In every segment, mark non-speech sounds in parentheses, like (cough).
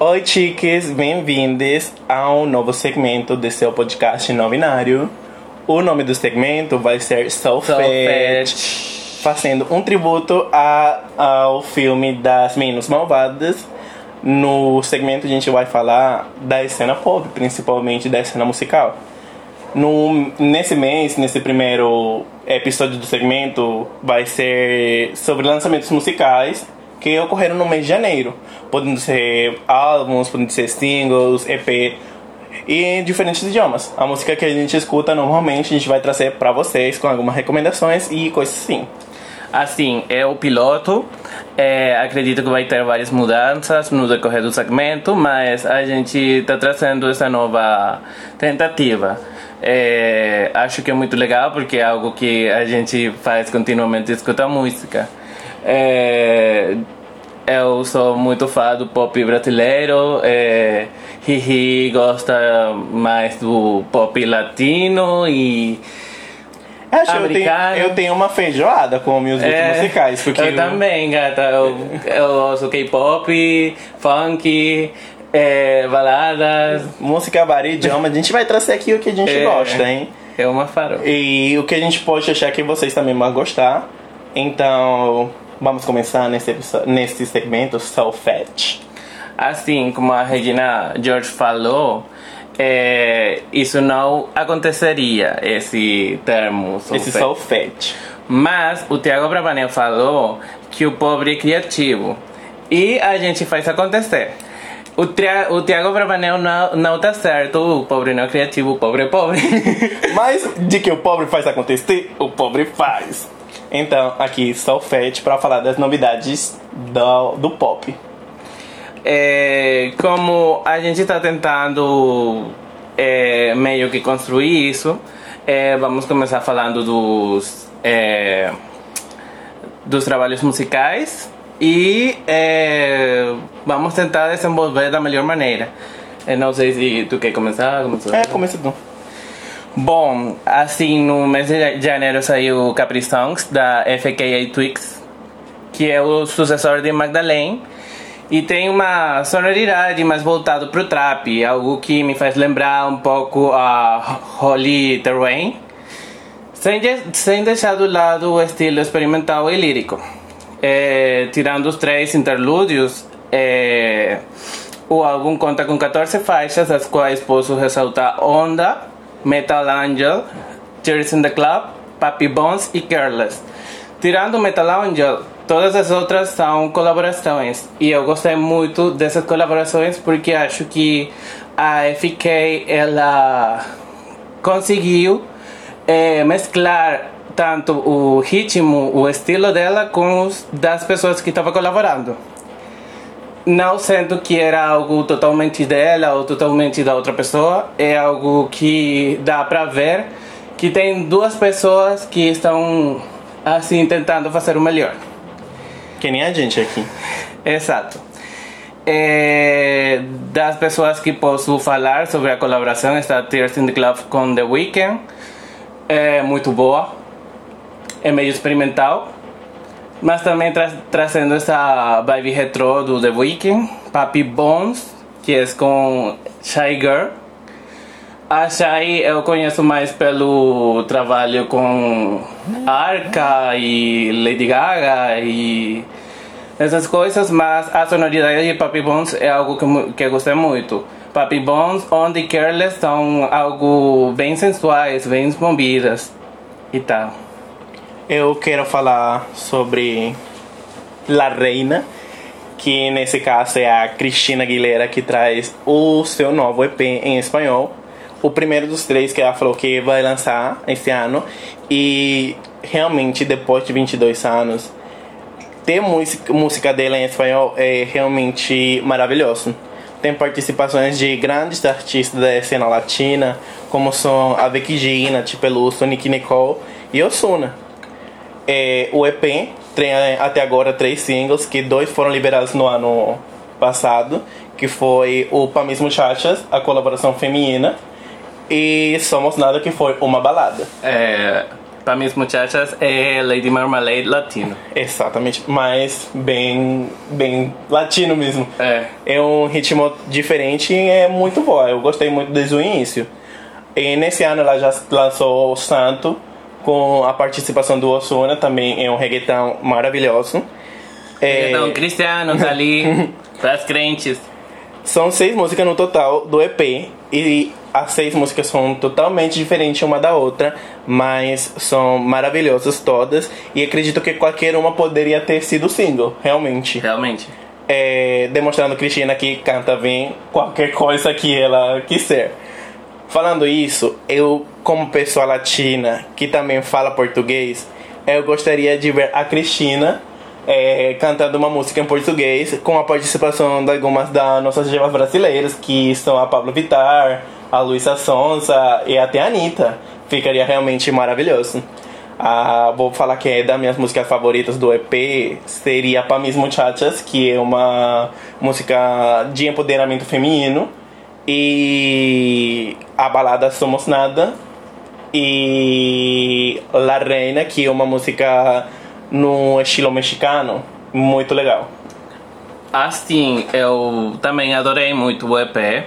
Oi, chiques, bem-vindos ao novo segmento do seu podcast não binário. O nome do segmento vai ser Solfete, fazendo um tributo a, ao filme das Meninas Malvadas. No segmento a gente vai falar da cena pop, principalmente da cena musical. No, nesse mês, nesse primeiro episódio do segmento, vai ser sobre lançamentos musicais que ocorreram no mês de janeiro, podendo ser álbuns, podendo ser singles, EP e em diferentes idiomas. A música que a gente escuta normalmente a gente vai trazer para vocês com algumas recomendações e coisas assim. Assim, é o piloto. É, acredito que vai ter várias mudanças no decorrer do segmento, mas a gente está trazendo essa nova tentativa. É, acho que é muito legal porque é algo que a gente faz continuamente escutar música. É, eu sou muito fã do pop brasileiro. É, Hihi gosta mais do pop latino e Acho eu tenho, eu tenho uma feijoada com meus é, musicais. Porque eu, eu também, gata. Eu, eu ouço K-pop, funk, é, baladas. Música varia idioma. A gente vai trazer aqui o que a gente é, gosta, hein? É uma farofa. E o que a gente pode achar que vocês também vão gostar. Então, vamos começar nesse, nesse segmento Fetch. Assim como a Regina George falou, é, isso não aconteceria, esse termo. Esse solfete. Mas o Tiago Bravanel falou que o pobre é criativo. E a gente faz acontecer. O, o Tiago Bravanel não, não tá certo, o pobre não é criativo, o pobre é pobre. (laughs) Mas de que o pobre faz acontecer, o pobre faz. Então, aqui solfete para falar das novidades do, do pop é, como a gente está tentando é, meio que construir isso, é, vamos começar falando dos, é, dos trabalhos musicais e é, vamos tentar desenvolver da melhor maneira. Não sei se tu quer começar. Começar. É, começa tu. Bom, assim, no mês de janeiro saiu Capri Songs da FKA Twix, que é o sucessor de Magdalene e tem uma sonoridade mais voltada pro trap, algo que me faz lembrar um pouco a Holly Terrain, sem, sem deixar do lado o estilo experimental e lírico. É, tirando os três interlúdios, é, o álbum conta com 14 faixas, as quais posso ressaltar Onda, Metal Angel, Tears in the Club, Papi Bones e Careless. Tirando Metal Angel, Todas as outras são colaborações e eu gostei muito dessas colaborações porque acho que a FK ela conseguiu é, mesclar tanto o ritmo, o estilo dela com os das pessoas que estavam colaborando. Não sendo que era algo totalmente dela ou totalmente da outra pessoa, é algo que dá para ver que tem duas pessoas que estão assim tentando fazer o melhor. Que nem a gente aqui. Exato. É, das pessoas que posso falar sobre a colaboração está Tears in the Club com The Weeknd. É muito boa. É meio experimental. Mas também tra trazendo essa vibe retro do The Weeknd. Papi Bones, que é com Shy Girl. A Shai eu conheço mais pelo trabalho com Arca e Lady Gaga e essas coisas, mas a sonoridade de Papi Bones é algo que, que eu gostei muito. Papi Bones, Only Careless são algo bem sensuais, bem movidas e tal. Eu quero falar sobre La Reina, que nesse caso é a Cristina Aguilera que traz o seu novo EP em espanhol o primeiro dos três que ela falou que vai lançar esse ano. E realmente, depois de 22 anos, ter música, dela em espanhol é realmente maravilhoso. Tem participações de grandes artistas da cena latina, como são a Becky G, Nath Peluso, Nicky Nicole e Osuna. É, o EP tem até agora três singles, que dois foram liberados no ano passado, que foi o Pamis Muchachas, a colaboração feminina, e Somos Nada, que foi uma balada. É, para mis muchachas é Lady Marmalade latino. Exatamente, mas bem, bem latino mesmo. É. É um ritmo diferente e é muito boa. Eu gostei muito desde o início. E nesse ano ela já lançou Santo com a participação do Osuna, também é um reggaeton maravilhoso. É, Então, cristiano tá ali, (laughs) pras crentes. São seis músicas no total do EP e as seis músicas são totalmente diferentes uma da outra, mas são maravilhosas todas e acredito que qualquer uma poderia ter sido single, realmente. Realmente. É, demonstrando Cristina que canta bem qualquer coisa que ela quiser. Falando isso, eu como pessoa latina que também fala português, eu gostaria de ver a Cristina é, cantando uma música em português com a participação de algumas das nossas divas brasileiras, que são a Pablo Vittar, a Luísa Sonza e até a Anitta. Ficaria realmente maravilhoso. Ah, vou falar que é das minhas músicas favoritas do EP seria Pa Mis Muchachas, que é uma música de empoderamento feminino, e a balada Somos Nada, e La Reina, que é uma música no estilo mexicano, muito legal. Assim, eu também adorei muito o EP.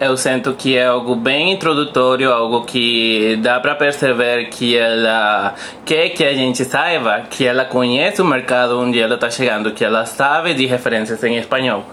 Eu sinto que é algo bem introdutório, algo que dá para perceber que ela quer que a gente saiba que ela conhece o mercado onde ela está chegando, que ela sabe de referências em espanhol.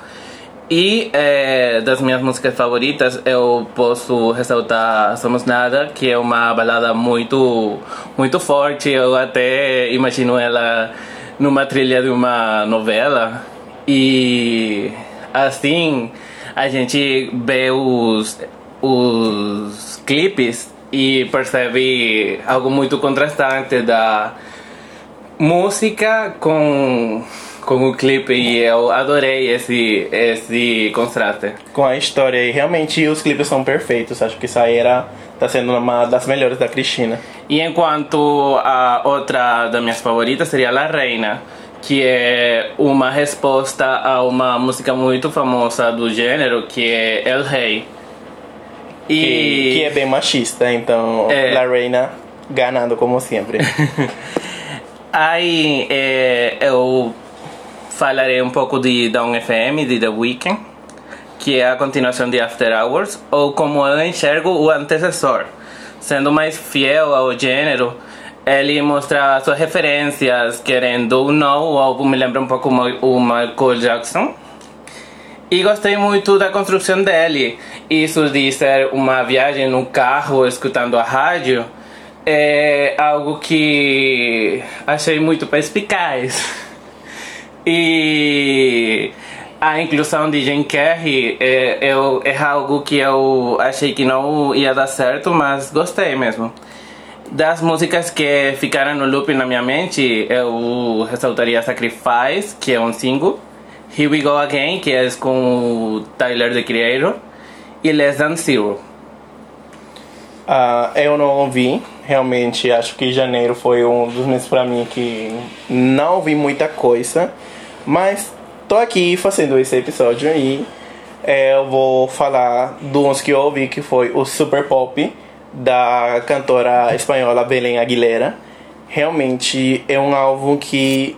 E eh, das minhas músicas favoritas eu posso ressaltar Somos Nada, que é uma balada muito, muito forte. Eu até imagino ela numa trilha de uma novela. E assim a gente vê os, os clipes e percebe algo muito contrastante da música com com o clipe e eu adorei esse esse contraste. Com a história e realmente os clipes são perfeitos. Acho que isso aí era, tá sendo uma das melhores da Cristina. E enquanto a outra das minhas favoritas seria La Reina, que é uma resposta a uma música muito famosa do gênero, que é El Rei. E Que, que é bem machista, então É. La Reina ganhando como sempre. (laughs) aí é, eu falarei um pouco de Down FM, de The Weeknd, que é a continuação de After Hours, ou como eu enxergo o antecessor. Sendo mais fiel ao gênero, ele mostra suas referências, querendo ou não, o álbum me lembra um pouco o Michael Jackson. E gostei muito da construção dele. Isso de ser uma viagem no carro escutando a rádio é algo que achei muito perspicaz. E a inclusão de Jane Carrey é, eu, é algo que eu achei que não ia dar certo, mas gostei mesmo. Das músicas que ficaram no loop na minha mente, eu ressaltaria Sacrifice, que é um single, Here We Go Again, que é com o Tyler, The Creator, e Less Than Zero. Ah, eu não ouvi, realmente acho que janeiro foi um dos meses pra mim que não ouvi muita coisa, mas tô aqui fazendo esse episódio e é, eu vou falar de uns que eu ouvi que foi o Super Pop da cantora espanhola Belén Aguilera. Realmente é um álbum que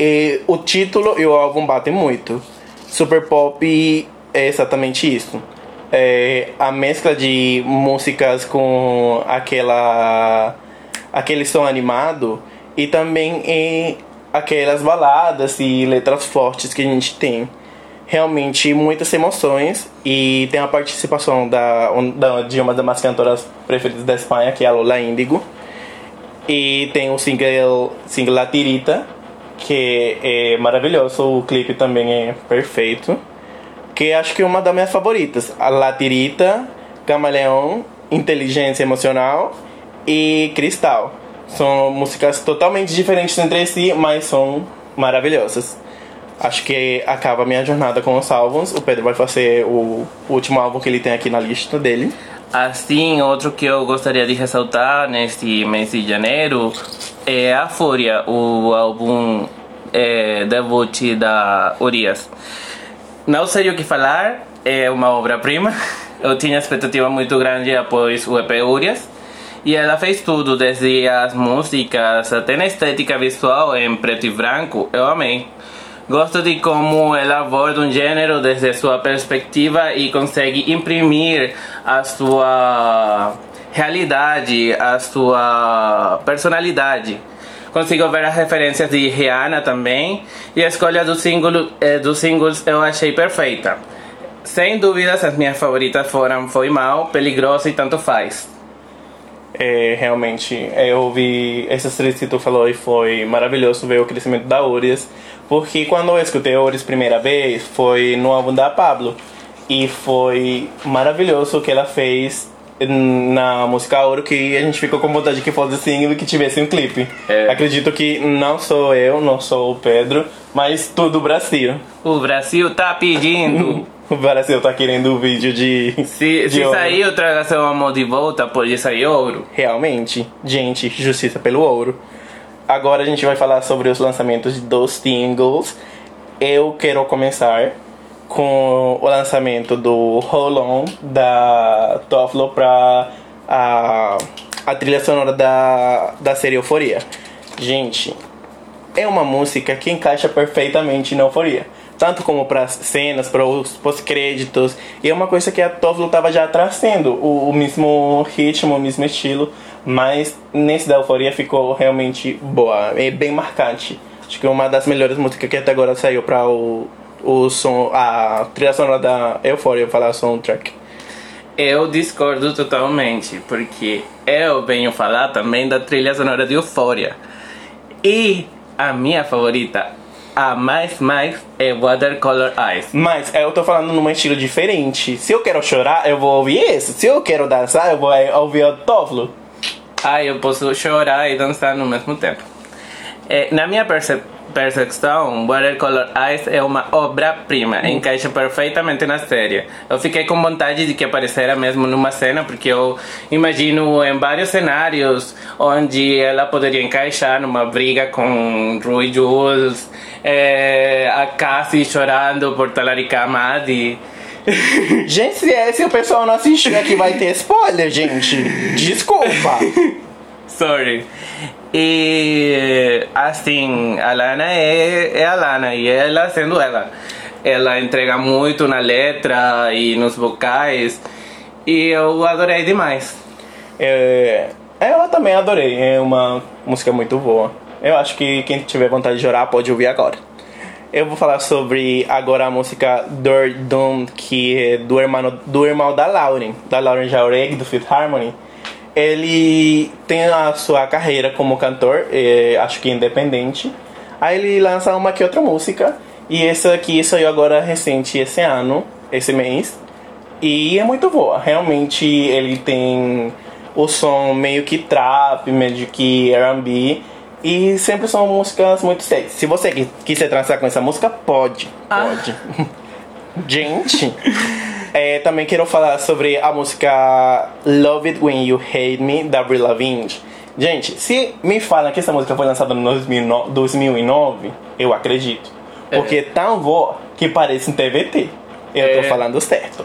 e o título e o álbum batem muito. Super Pop é exatamente isso. É a mescla de músicas com aquela aquele som animado e também em aquelas baladas e letras fortes que a gente tem. Realmente muitas emoções e tem a participação da, da de uma das minhas cantoras preferidas da Espanha, que é a Lola Índigo. E tem o single, single La Tirita, que é maravilhoso, o clipe também é perfeito. Que acho que é uma das minhas favoritas. A La Tirita, Camaleão, Inteligência Emocional e Cristal. São músicas totalmente diferentes entre si, mas são maravilhosas. Acho que acaba a minha jornada com os álbuns. O Pedro vai fazer o último álbum que ele tem aqui na lista dele. Assim, outro que eu gostaria de ressaltar neste mês de janeiro é a Fúria, o álbum é, debut da Urias. Não sei o que falar, é uma obra-prima. (laughs) Eu tinha expectativa muito grande após o EP Urias. E ela fez tudo, desde as músicas até na estética visual em preto e branco. Eu amei. Gosto de como ela aborda um gênero desde sua perspectiva e consegue imprimir a sua realidade, a sua personalidade. Consigo ver as referências de Rihanna também e a escolha do single, eh, dos singles eu achei perfeita. Sem dúvidas, as minhas favoritas foram Foi Mal, Peligroso e Tanto Faz. É, realmente, eu ouvi essas três que tu falou e foi maravilhoso ver o crescimento da Urias. Porque quando eu escutei Urias primeira vez, foi no álbum da Pablo. E foi maravilhoso o que ela fez na música Ouro que a gente ficou com vontade de que fosse single e que tivesse um clipe. É. Acredito que não sou eu, não sou o Pedro, mas tudo o Brasil. O Brasil tá pedindo. (laughs) O Brasil tá querendo o vídeo de. Se, de se ouro. sair o Traga Seu Amor de volta, pode sair ouro. Realmente, gente, justiça pelo ouro. Agora a gente vai falar sobre os lançamentos dos singles. Eu quero começar com o lançamento do Hold On da Toflo pra a, a trilha sonora da, da série Euforia. Gente, é uma música que encaixa perfeitamente na Euforia. Tanto como para cenas, para os pós-créditos. E é uma coisa que a Tovlo tava já trazendo. O, o mesmo ritmo, o mesmo estilo. Mas nesse da Euforia ficou realmente boa. É bem marcante. Acho que é uma das melhores músicas que até agora saiu para o, o som, a trilha sonora da Euforia, eu falar soundtrack. Eu discordo totalmente, porque eu venho falar também da trilha sonora de Euphoria. E a minha favorita, a mais mais, é Watercolor Eyes. Mas eu tô falando num estilo diferente. Se eu quero chorar, eu vou ouvir esse. Se eu quero dançar, eu vou eh, ouvir o Tovlo. Ah, eu posso chorar e dançar no mesmo tempo. É, na minha perce percepção, Watercolor Eyes é uma obra-prima, encaixa perfeitamente na série. Eu fiquei com vontade de que aparecera mesmo numa cena, porque eu imagino em vários cenários onde ela poderia encaixar numa briga com Rui Jules, é, a Cassie chorando por Talarica Amadi. Gente, se, é, se o pessoal não assistiu aqui, vai ter spoiler, gente. (laughs) Desculpa. Sorry. E assim, a Lana é, é a Lana e ela sendo ela. Ela entrega muito na letra e nos vocais e eu adorei demais. É, eu também adorei. É uma música muito boa. Eu acho que quem tiver vontade de chorar pode ouvir agora. Eu vou falar sobre agora a música Dor Doom, que é do irmão, do irmão da Lauren, da Lauren Jauregui, do Fifth Harmony. Ele tem a sua carreira como cantor, é, acho que independente. Aí ele lança uma que outra música. E essa aqui saiu agora recente esse ano, esse mês. E é muito boa. Realmente ele tem o som meio que trap, meio que R&B. E sempre são músicas muito sexy. Se você qui- quiser transar com essa música, pode. Ah. Pode. (laughs) Gente, é, também quero falar sobre a música Love It When You Hate Me, da Avril Lavigne. Gente, se me falam que essa música foi lançada no 2009, 2009 eu acredito. É. Porque é tão boa que parece um TVT. Eu tô É. falando certo.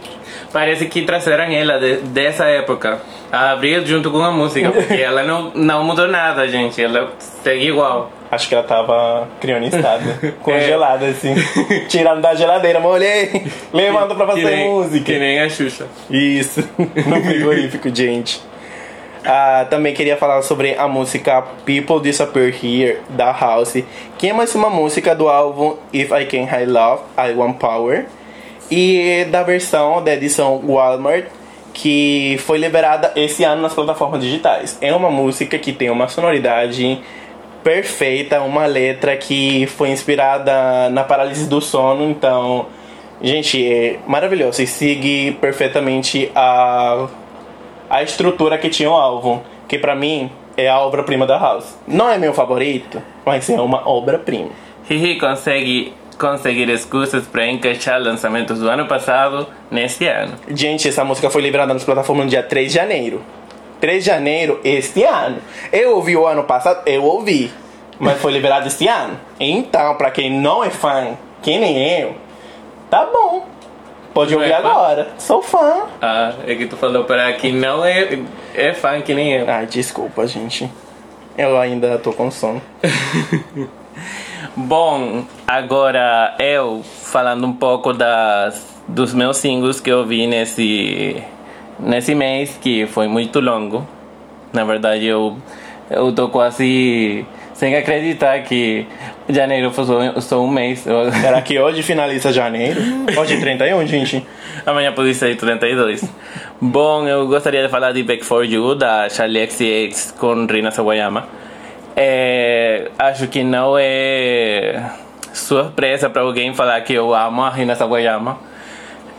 Parece que trouxeram ela de, dessa época. A Abril junto com a música, porque (laughs) ela não, não mudou nada, gente. Ela segue igual. Acho que ela tava crionistada, (laughs) É. congelada assim, (laughs) tirando da geladeira, molhei, (laughs) levando pra fazer que nem, música. Que nem a Xuxa. Isso, no frigorífico, gente. Ah, também queria falar sobre a música People Disappear Here, da House, que é mais uma música do álbum If I Can High Love, I Want Power, e da versão da edição Walmart, que foi liberada esse ano nas plataformas digitais. É uma música que tem uma sonoridade perfeita, uma letra que foi inspirada na paralisia do sono, então, gente, é maravilhoso e segue perfeitamente a a estrutura que tinha o álbum, que pra mim é a obra-prima da House. Não é meu favorito, mas é uma obra-prima. Riri consegue conseguir excusas para encaixar lançamentos do ano passado nesse ano. Gente, essa música foi liberada nas plataformas no dia 3 de janeiro. 3 de janeiro este ano. Eu ouvi o ano passado, eu ouvi, mas foi liberado este ano. Então, pra quem não é fã, que nem eu, tá bom. Pode Não ouvir é agora. Sou fã. Ah, é que tu falou para que não é, é fã que nem eu. Ai, desculpa, gente. Eu ainda tô com sono. (laughs) Bom, agora eu falando um pouco das, dos meus singles que eu vi nesse, nesse mês, que foi muito longo. Na verdade, eu, eu tô quase sem acreditar que janeiro foi só, só um mês. Será que hoje finaliza janeiro? Hoje é 31, gente. Amanhã pode ser 32. Bom, eu gostaria de falar de Back For You, da Charlie XCX com Rina Sawayama. É, acho que não é surpresa para alguém falar que eu amo a Rina Sawayama.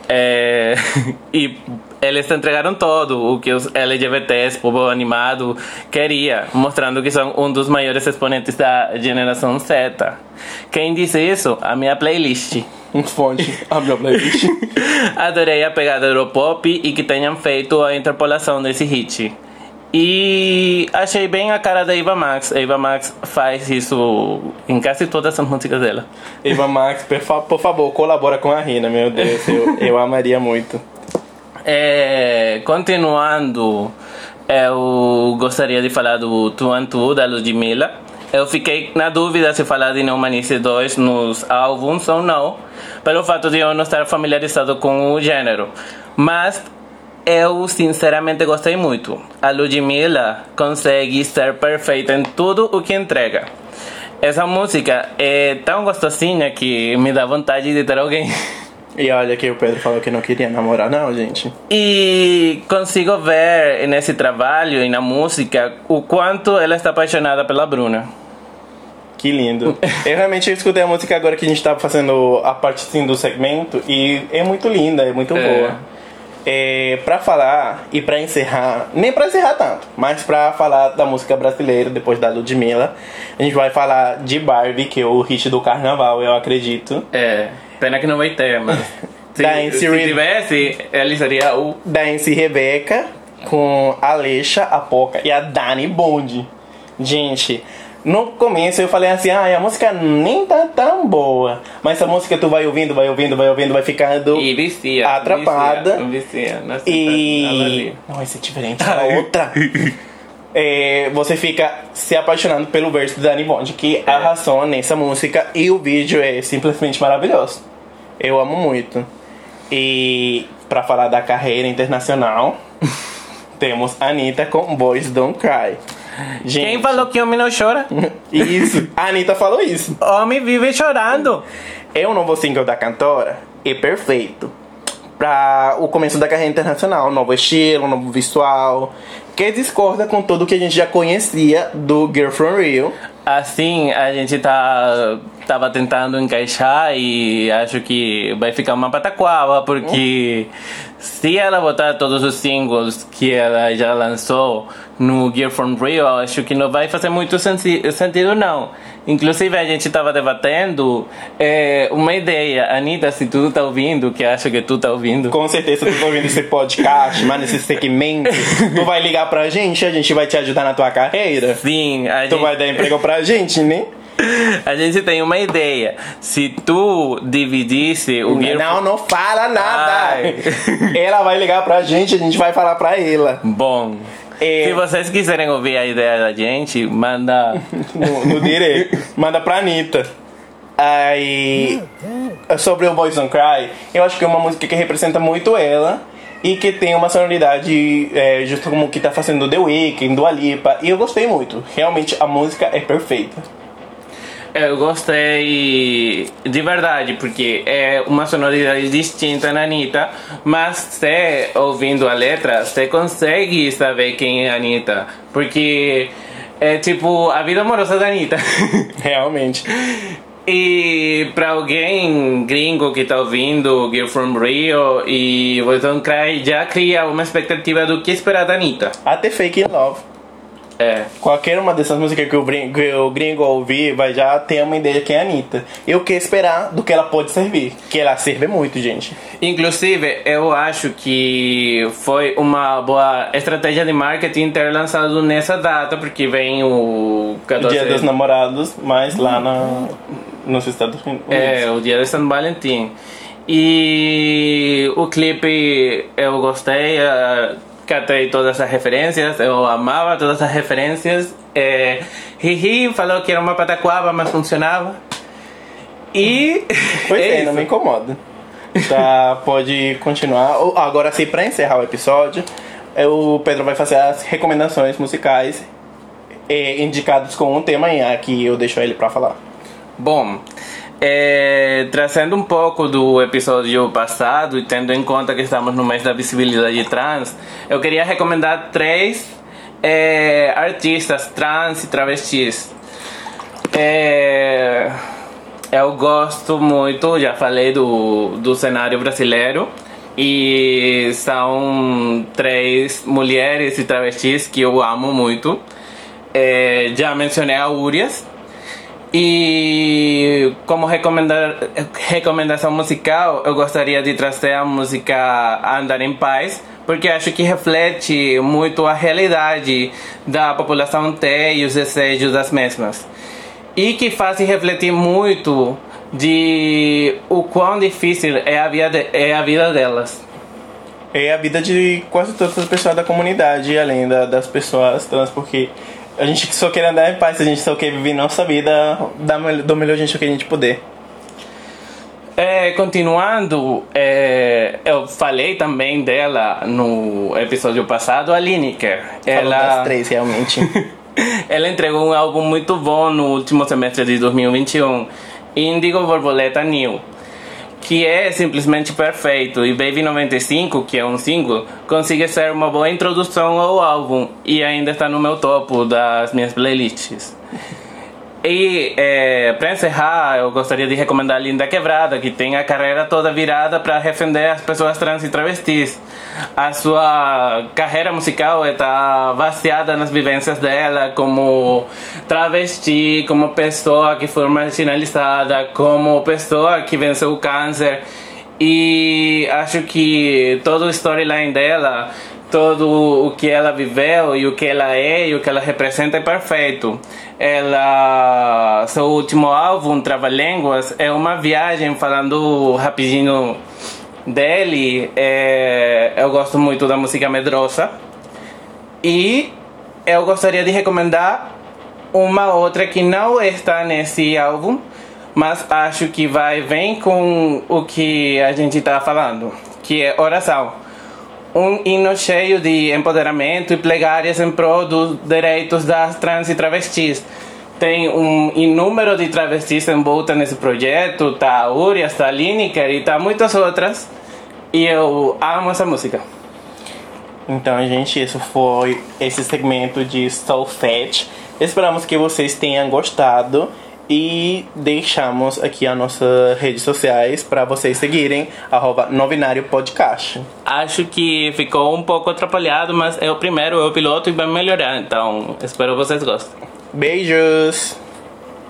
É, (laughs) e eles entregaram todo o que os LGBTs, povo animado, queria, mostrando que são um dos maiores exponentes da geração Z. Quem disse isso? A minha playlist. Um fonte. A minha playlist. (laughs) Adorei a pegada Europop e que tenham feito a interpolação desse hit. E achei bem a cara da Eva Max. A Eva Max faz isso em quase todas as músicas dela. Eva Max, por favor, colabora com a Rina, meu Deus. Eu, eu amaria muito. É, continuando, eu gostaria de falar do Tu and Tu, da Ludmilla. Eu fiquei na dúvida se falar de Neumanice 2 nos álbuns ou não, pelo fato de eu não estar familiarizado com o gênero. Mas eu sinceramente gostei muito. A Ludmilla consegue ser perfeita em tudo o que entrega. Essa música é tão gostosinha que me dá vontade de ter alguém. (laughs) E olha que o Pedro falou que não queria namorar, não, gente. E consigo ver nesse trabalho e na música o quanto ela está apaixonada pela Bruna. Que lindo. (laughs) Eu realmente escutei a música agora que a gente tava fazendo a parte assim, do segmento e é muito linda, é muito É. boa. É, pra falar e pra encerrar, nem pra encerrar tanto, mas pra falar da música brasileira depois da Ludmilla, a gente vai falar de Barbie, que é o hit do carnaval, eu acredito. É, pena que não vai ter, mas se, Da NC se Re- tivesse, ele seria o. Da MC Rebeca com a Alexa, a Poca e a Dani Bond. Gente, no começo eu falei assim, ah, a música nem tá tão boa. Mas essa música tu vai ouvindo, vai ouvindo, vai ouvindo, vai ficando. E vicia. Atrapada. Vicia, vicia. E. Não, esse é diferente da outra. É, você fica se apaixonando pelo verso da Dani Bond, que arrasou nessa música e o vídeo é simplesmente maravilhoso. Eu amo muito. E pra falar da carreira internacional, (laughs) temos Anitta com Boys Don't Cry. Gente, Quem falou que homem não chora? (laughs) Isso, a Anitta falou isso. Homem vive chorando. É o novo single da cantora é perfeito para o começo da carreira internacional, novo estilo, novo visual, que discorda com tudo que a gente já conhecia do Girl From Rio. Assim, a gente tá tava tentando encaixar e acho que vai ficar uma pataquava, porque se ela botar todos os singles que ela já lançou no Gear from Rio, acho que não vai fazer muito sentido, não. Inclusive, a gente tava debatendo é, uma ideia. Anitta, se tu tá ouvindo, que acho que tu tá ouvindo. Com certeza tu tá ouvindo esse podcast, (laughs) mas nesse segmento, tu vai ligar pra gente, a gente vai te ajudar na tua carreira. Sim, a Tu gente... vai dar emprego pra gente, né? (laughs) A gente tem uma ideia. Se tu dividisse o Gear Não, não fala nada. Ai. (laughs) Ela vai ligar pra gente, a gente vai falar pra ela. Bom, É. se vocês quiserem ouvir a ideia da gente, manda. (laughs) no, no direito. Manda pra Anitta. Aí, sobre o Boys Don't Cry, eu acho que é uma música que representa muito ela e que tem uma sonoridade é, justo como o que tá fazendo The Weeknd, do Alipa, e eu gostei muito. Realmente a música é perfeita. Eu gostei de verdade, porque é uma sonoridade distinta na Anitta, mas você, ouvindo a letra, você consegue saber quem é a Anitta. Porque é tipo a vida amorosa da Anitta. (laughs) Realmente. E pra alguém gringo que tá ouvindo Girl From Rio e Boys Don't Cry, já cria uma expectativa do que esperar da Anitta. Até Fake in Love. É. Qualquer uma dessas músicas que o, brin- que o gringo ouvir vai já ter uma ideia de quem é a Anitta. E o que esperar do que ela pode servir. Que ela serve muito, gente. Inclusive, eu acho que foi uma boa estratégia de marketing ter lançado nessa data, porque vem o 14 Dia dos namorados, mas lá na, nos Estados Unidos. É, o dia de São Valentim. E o clipe eu gostei, uh, catei todas as referências, eu amava todas as referências. É, Riri falou que era uma pataquaba, mas funcionava. E. (laughs) Pois é, é não me incomoda. Tá, pode continuar. Agora sim, pra encerrar o episódio, é, o Pedro vai fazer as recomendações musicais é, indicados com um tema aqui eu deixo ele pra falar. Bom, é, trazendo um pouco do episódio passado e tendo em conta que estamos no mês da visibilidade trans, eu queria recomendar três é, artistas trans e travestis. É, eu gosto muito, já falei do, do cenário brasileiro, e são três mulheres e travestis que eu amo muito. É, já mencionei a Urias, e como recomendar, recomendação musical, eu gostaria de trazer a música Andar em Paz, porque acho que reflete muito a realidade da população T e os desejos das mesmas. E que faz refletir muito de o quão difícil é a vida, é a vida delas. É a vida de quase todas as pessoas da comunidade, além da, das pessoas trans, porque a gente só quer andar em paz, a gente só quer viver nossa vida da, do melhor jeito que a gente puder. É, continuando, é, eu falei também dela no episódio passado, a Lineker. Ela das três, realmente. (laughs) ela entregou um álbum muito bom no último semestre de 2021, Indigo Borboleta New que é simplesmente perfeito, e Baby 95, que é um single, consegue ser uma boa introdução ao álbum e ainda está no meu topo das minhas playlists. E é, para encerrar, eu gostaria de recomendar Linda Quebrada, que tem a carreira toda virada para defender as pessoas trans e travestis. A sua carreira musical está baseada nas vivências dela como travesti, como pessoa que foi marginalizada, como pessoa que venceu o câncer. E acho que todo o storyline dela todo o que ela viveu e o que ela é e o que ela representa é perfeito. Ela, seu último álbum, Trava Línguas, é uma viagem falando rapidinho dele. É, eu gosto muito da música medrosa e eu gostaria de recomendar uma outra que não está nesse álbum, mas acho que vai bem com o que a gente está falando, que é oração um hino cheio de empoderamento e plegárias em prol dos direitos das trans e travestis. Tem um inúmero de travestis envoltas nesse projeto, tá a Urias, tá a Lineker e tá muitas outras. E eu amo essa música. Então, gente, isso foi esse segmento de Soul Fat. Esperamos que vocês tenham gostado e deixamos aqui as nossas redes sociais para vocês seguirem, arroba Novinário Podcast. Acho que ficou um pouco atrapalhado, mas é o primeiro, é o piloto e vai melhorar, então espero que vocês gostem. Beijos!